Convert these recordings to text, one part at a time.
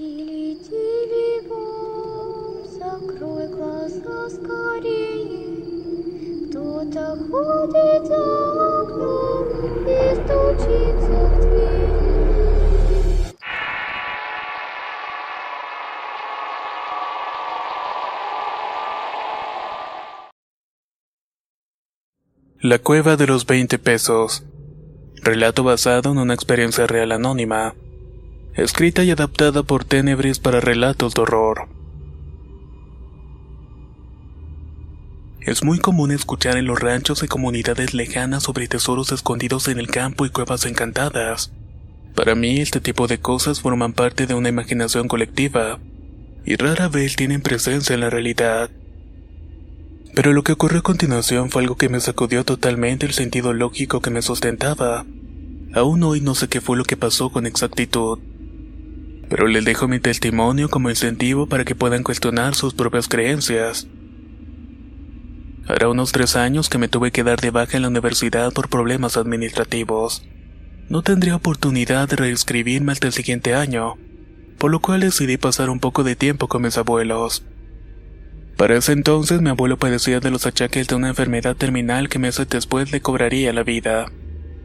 Тили-тили, бом, закрой глаза скорее. Кто-то ходит за окном и стучится в дверь. La cueva de los 20 pesos. Relato basado en una experiencia real anónima. Escrita y adaptada por Tenebris para relatos de horror. Es muy común escuchar en los ranchos y comunidades lejanas sobre tesoros escondidos en el campo y cuevas encantadas. Para mí este tipo de cosas forman parte de una imaginación colectiva y rara vez tienen presencia en la realidad. Pero lo que ocurrió a continuación fue algo que me sacudió totalmente el sentido lógico que me sustentaba. Aún hoy no sé qué fue lo que pasó con exactitud. Pero les dejo mi testimonio como incentivo para que puedan cuestionar sus propias creencias. Hará unos tres años que me tuve que dar de baja en la universidad por problemas administrativos. No tendría oportunidad de reescribirme hasta el siguiente año, por lo cual decidí pasar un poco de tiempo con mis abuelos. Para ese entonces mi abuelo padecía de los achaques de una enfermedad terminal que meses después le cobraría la vida.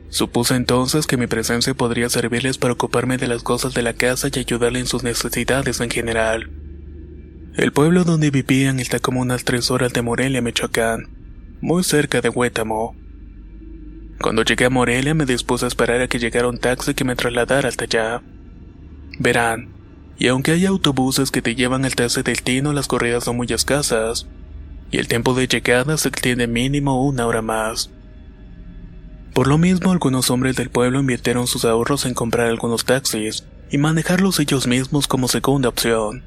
Supuse entonces que mi presencia podría servirles para ocuparme de las cosas de la casa y ayudarle en sus necesidades en general. El pueblo donde vivían está como unas tres horas de Morelia, Michoacán, muy cerca de Huétamo. Cuando llegué a Morelia me dispuse a esperar a que llegara un taxi que me trasladara hasta allá. Verán, y aunque hay autobuses que te llevan al tercer destino, las corridas son muy escasas, y el tiempo de llegada se extiende mínimo una hora más. Por lo mismo, algunos hombres del pueblo invirtieron sus ahorros en comprar algunos taxis y manejarlos ellos mismos como segunda opción.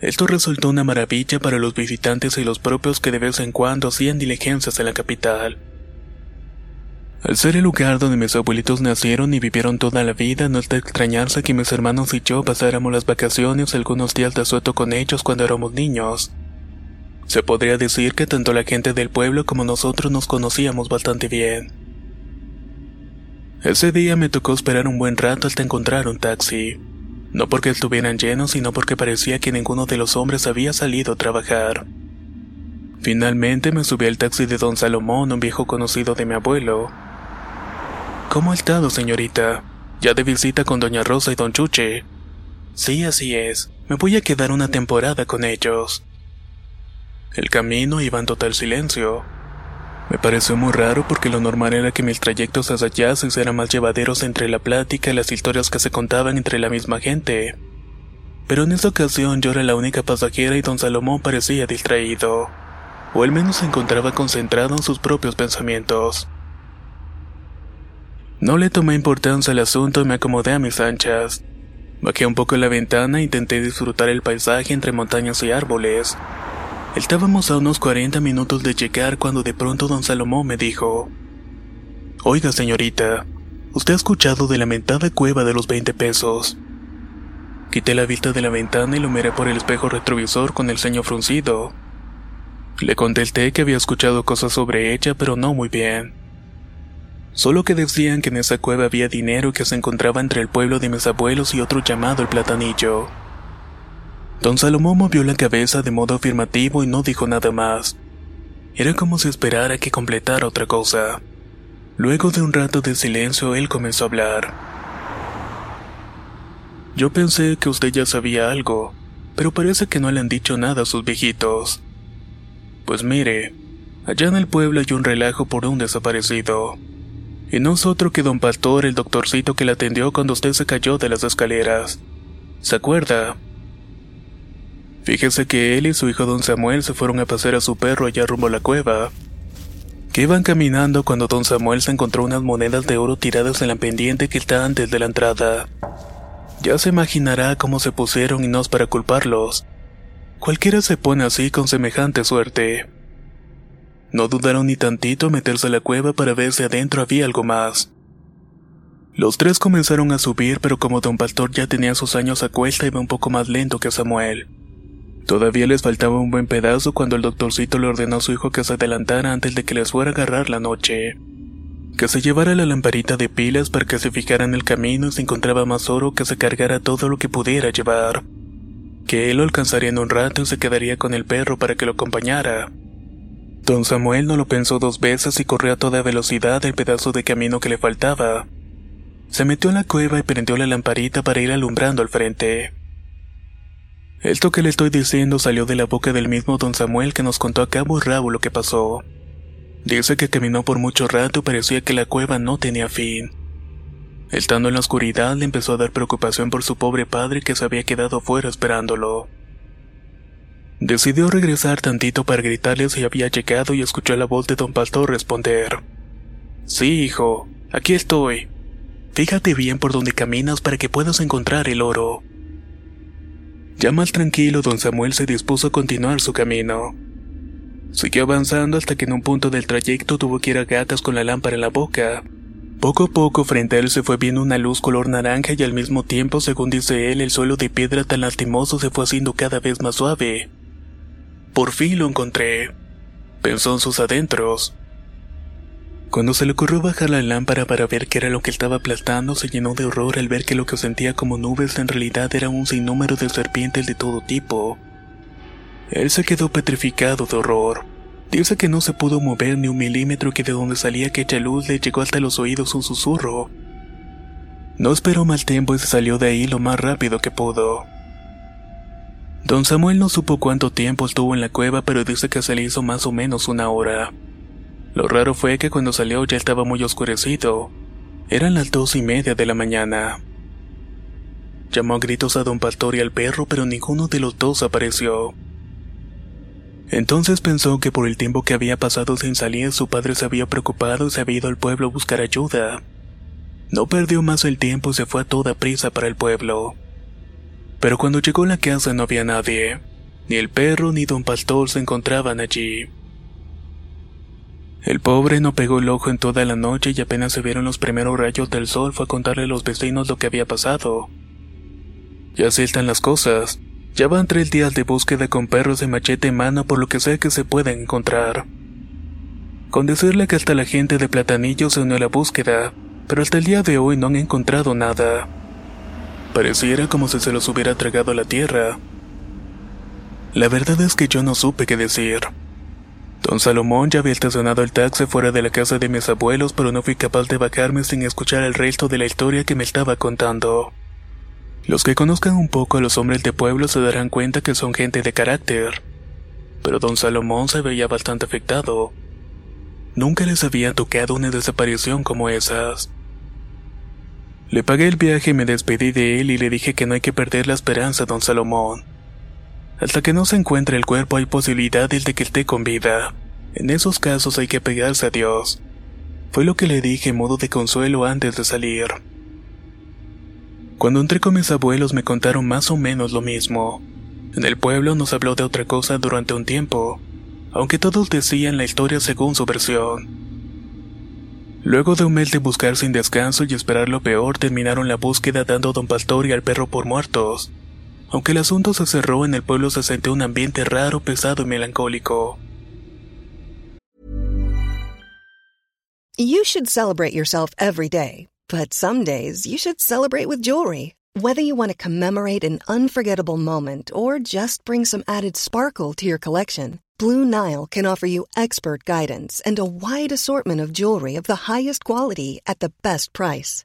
Esto resultó una maravilla para los visitantes y los propios que de vez en cuando hacían diligencias en la capital. Al ser el lugar donde mis abuelitos nacieron y vivieron toda la vida, no es de extrañarse que mis hermanos y yo pasáramos las vacaciones algunos días de asueto con ellos cuando éramos niños. Se podría decir que tanto la gente del pueblo como nosotros nos conocíamos bastante bien. Ese día me tocó esperar un buen rato hasta encontrar un taxi. No porque estuvieran llenos, sino porque parecía que ninguno de los hombres había salido a trabajar. Finalmente me subí al taxi de don Salomón, un viejo conocido de mi abuelo. ¿Cómo ha estado, señorita? ¿Ya de visita con doña Rosa y don Chuche? Sí, así es. Me voy a quedar una temporada con ellos. El camino iba en total silencio. Me pareció muy raro porque lo normal era que mis trayectos hacia allá se hicieran más llevaderos entre la plática y las historias que se contaban entre la misma gente. Pero en esta ocasión yo era la única pasajera y don Salomón parecía distraído, o al menos se encontraba concentrado en sus propios pensamientos. No le tomé importancia al asunto y me acomodé a mis anchas. Bajé un poco la ventana e intenté disfrutar el paisaje entre montañas y árboles. Estábamos a unos 40 minutos de llegar cuando de pronto don Salomón me dijo, Oiga señorita, ¿usted ha escuchado de la mentada cueva de los 20 pesos? Quité la vista de la ventana y lo miré por el espejo retrovisor con el ceño fruncido. Le contesté que había escuchado cosas sobre ella, pero no muy bien. Solo que decían que en esa cueva había dinero que se encontraba entre el pueblo de mis abuelos y otro llamado el Platanillo. Don Salomón movió la cabeza de modo afirmativo y no dijo nada más. Era como si esperara que completara otra cosa. Luego de un rato de silencio, él comenzó a hablar. Yo pensé que usted ya sabía algo, pero parece que no le han dicho nada a sus viejitos. Pues mire, allá en el pueblo hay un relajo por un desaparecido. Y no es otro que don Pastor, el doctorcito que la atendió cuando usted se cayó de las escaleras. ¿Se acuerda? Fíjese que él y su hijo don Samuel se fueron a pasear a su perro allá rumbo a la cueva. que iban caminando cuando don Samuel se encontró unas monedas de oro tiradas en la pendiente que está antes de la entrada. Ya se imaginará cómo se pusieron y no es para culparlos. Cualquiera se pone así con semejante suerte. No dudaron ni tantito en meterse a la cueva para ver si adentro había algo más. Los tres comenzaron a subir, pero como don Pastor ya tenía sus años a cuesta, iba un poco más lento que Samuel. Todavía les faltaba un buen pedazo cuando el doctorcito le ordenó a su hijo que se adelantara antes de que les fuera a agarrar la noche. Que se llevara la lamparita de pilas para que se fijara en el camino y si encontraba más oro que se cargara todo lo que pudiera llevar. Que él lo alcanzaría en un rato y se quedaría con el perro para que lo acompañara. Don Samuel no lo pensó dos veces y corrió a toda velocidad el pedazo de camino que le faltaba. Se metió en la cueva y prendió la lamparita para ir alumbrando al frente. Esto que le estoy diciendo salió de la boca del mismo don Samuel que nos contó a cabo y rabo lo que pasó. Dice que caminó por mucho rato y parecía que la cueva no tenía fin. Estando en la oscuridad le empezó a dar preocupación por su pobre padre que se había quedado fuera esperándolo. Decidió regresar tantito para gritarle si había llegado y escuchó la voz de don Pastor responder. Sí, hijo, aquí estoy. Fíjate bien por donde caminas para que puedas encontrar el oro. Ya más tranquilo, don Samuel se dispuso a continuar su camino. Siguió avanzando hasta que en un punto del trayecto tuvo que ir a gatas con la lámpara en la boca. Poco a poco frente a él se fue viendo una luz color naranja y al mismo tiempo, según dice él, el suelo de piedra tan lastimoso se fue haciendo cada vez más suave. Por fin lo encontré, pensó en sus adentros. Cuando se le ocurrió bajar la lámpara para ver qué era lo que estaba aplastando, se llenó de horror al ver que lo que sentía como nubes en realidad era un sinnúmero de serpientes de todo tipo. Él se quedó petrificado de horror. Dice que no se pudo mover ni un milímetro que de donde salía aquella luz le llegó hasta los oídos un susurro. No esperó mal tiempo y se salió de ahí lo más rápido que pudo. Don Samuel no supo cuánto tiempo estuvo en la cueva, pero dice que se le hizo más o menos una hora. Lo raro fue que cuando salió ya estaba muy oscurecido. Eran las dos y media de la mañana. Llamó a gritos a don Pastor y al perro, pero ninguno de los dos apareció. Entonces pensó que por el tiempo que había pasado sin salir su padre se había preocupado y se había ido al pueblo a buscar ayuda. No perdió más el tiempo y se fue a toda prisa para el pueblo. Pero cuando llegó a la casa no había nadie. Ni el perro ni don Pastor se encontraban allí. El pobre no pegó el ojo en toda la noche y apenas se vieron los primeros rayos del sol fue a contarle a los vecinos lo que había pasado. Ya así están las cosas. Ya van tres días de búsqueda con perros de machete en mano por lo que sea que se pueden encontrar. Con decirle que hasta la gente de Platanillo se unió a la búsqueda, pero hasta el día de hoy no han encontrado nada. Pareciera como si se los hubiera tragado la tierra. La verdad es que yo no supe qué decir. Don Salomón ya había estacionado el taxi fuera de la casa de mis abuelos, pero no fui capaz de bajarme sin escuchar el resto de la historia que me estaba contando. Los que conozcan un poco a los hombres de pueblo se darán cuenta que son gente de carácter. Pero don Salomón se veía bastante afectado. Nunca les había tocado una desaparición como esas. Le pagué el viaje y me despedí de él y le dije que no hay que perder la esperanza, don Salomón. Hasta que no se encuentre el cuerpo hay posibilidades de que esté con vida. En esos casos hay que pegarse a Dios. Fue lo que le dije en modo de consuelo antes de salir. Cuando entré con mis abuelos me contaron más o menos lo mismo. En el pueblo nos habló de otra cosa durante un tiempo, aunque todos decían la historia según su versión. Luego de un mes de buscar sin descanso y esperar lo peor, terminaron la búsqueda dando don Pastor y al perro por muertos. Aunque el asunto se cerró, en el pueblo se sintió un ambiente raro, pesado y melancólico. You should celebrate yourself every day, but some days you should celebrate with jewelry. Whether you want to commemorate an unforgettable moment or just bring some added sparkle to your collection, Blue Nile can offer you expert guidance and a wide assortment of jewelry of the highest quality at the best price.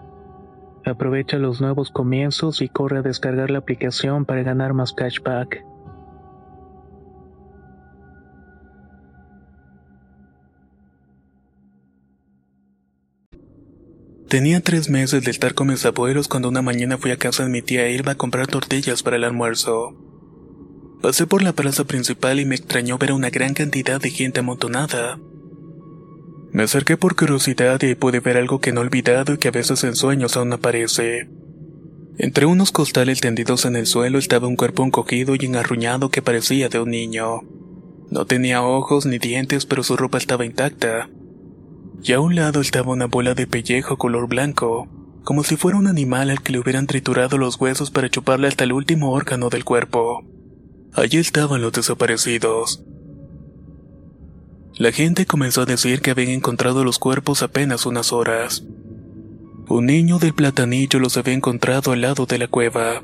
Aprovecha los nuevos comienzos y corre a descargar la aplicación para ganar más cashback. Tenía tres meses de estar con mis abuelos cuando una mañana fui a casa de mi tía Elba a comprar tortillas para el almuerzo. Pasé por la plaza principal y me extrañó ver una gran cantidad de gente amontonada. Me acerqué por curiosidad y pude ver algo que no he olvidado y que a veces en sueños aún aparece. Entre unos costales tendidos en el suelo estaba un cuerpo encogido y engarruñado que parecía de un niño. No tenía ojos ni dientes, pero su ropa estaba intacta. Y a un lado estaba una bola de pellejo color blanco, como si fuera un animal al que le hubieran triturado los huesos para chuparle hasta el último órgano del cuerpo. Allí estaban los desaparecidos. La gente comenzó a decir que habían encontrado los cuerpos apenas unas horas. Un niño del platanillo los había encontrado al lado de la cueva.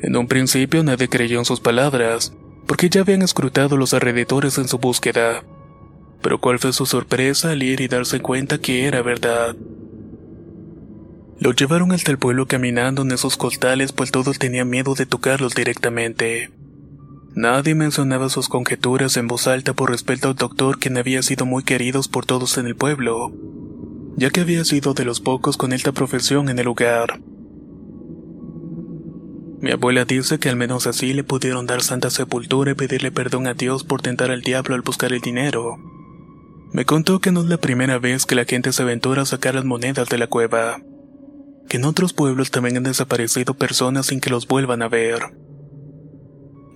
En un principio nadie creyó en sus palabras, porque ya habían escrutado los alrededores en su búsqueda. Pero cuál fue su sorpresa al ir y darse cuenta que era verdad. Lo llevaron hasta el pueblo caminando en esos costales pues todos tenían miedo de tocarlos directamente. Nadie mencionaba sus conjeturas en voz alta por respeto al doctor quien había sido muy queridos por todos en el pueblo, ya que había sido de los pocos con esta profesión en el lugar. Mi abuela dice que al menos así le pudieron dar santa sepultura y pedirle perdón a Dios por tentar al diablo al buscar el dinero. Me contó que no es la primera vez que la gente se aventura a sacar las monedas de la cueva, que en otros pueblos también han desaparecido personas sin que los vuelvan a ver.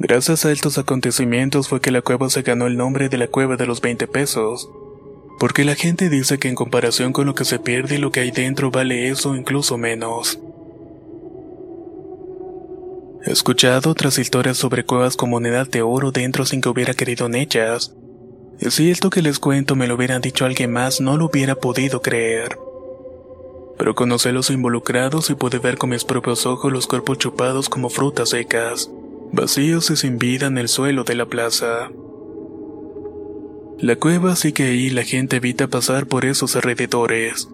Gracias a estos acontecimientos fue que la cueva se ganó el nombre de la cueva de los 20 pesos, porque la gente dice que en comparación con lo que se pierde lo que hay dentro vale eso incluso menos. He escuchado otras historias sobre cuevas con monedas de oro dentro sin que hubiera querido en ellas. Y si esto que les cuento me lo hubieran dicho alguien más, no lo hubiera podido creer. Pero conocí a los involucrados y pude ver con mis propios ojos los cuerpos chupados como frutas secas vacíos y sin vida en el suelo de la plaza. La cueva sigue ahí y la gente evita pasar por esos alrededores.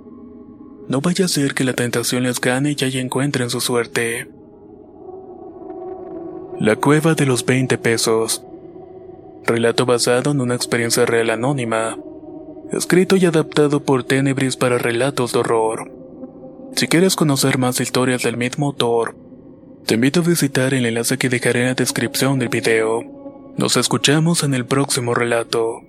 No vaya a ser que la tentación les gane y allí encuentren su suerte. La cueva de los 20 pesos. Relato basado en una experiencia real anónima. Escrito y adaptado por Tenebris para relatos de horror. Si quieres conocer más historias del mismo autor, te invito a visitar el enlace que dejaré en la descripción del video. Nos escuchamos en el próximo relato.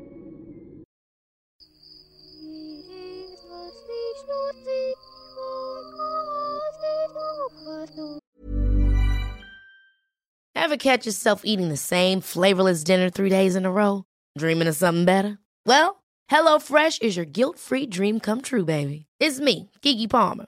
Ever catch yourself eating the same flavorless dinner three days in a row? Dreaming of something better? Well, HelloFresh is your guilt-free dream come true, baby. It's me, Kiki Palmer.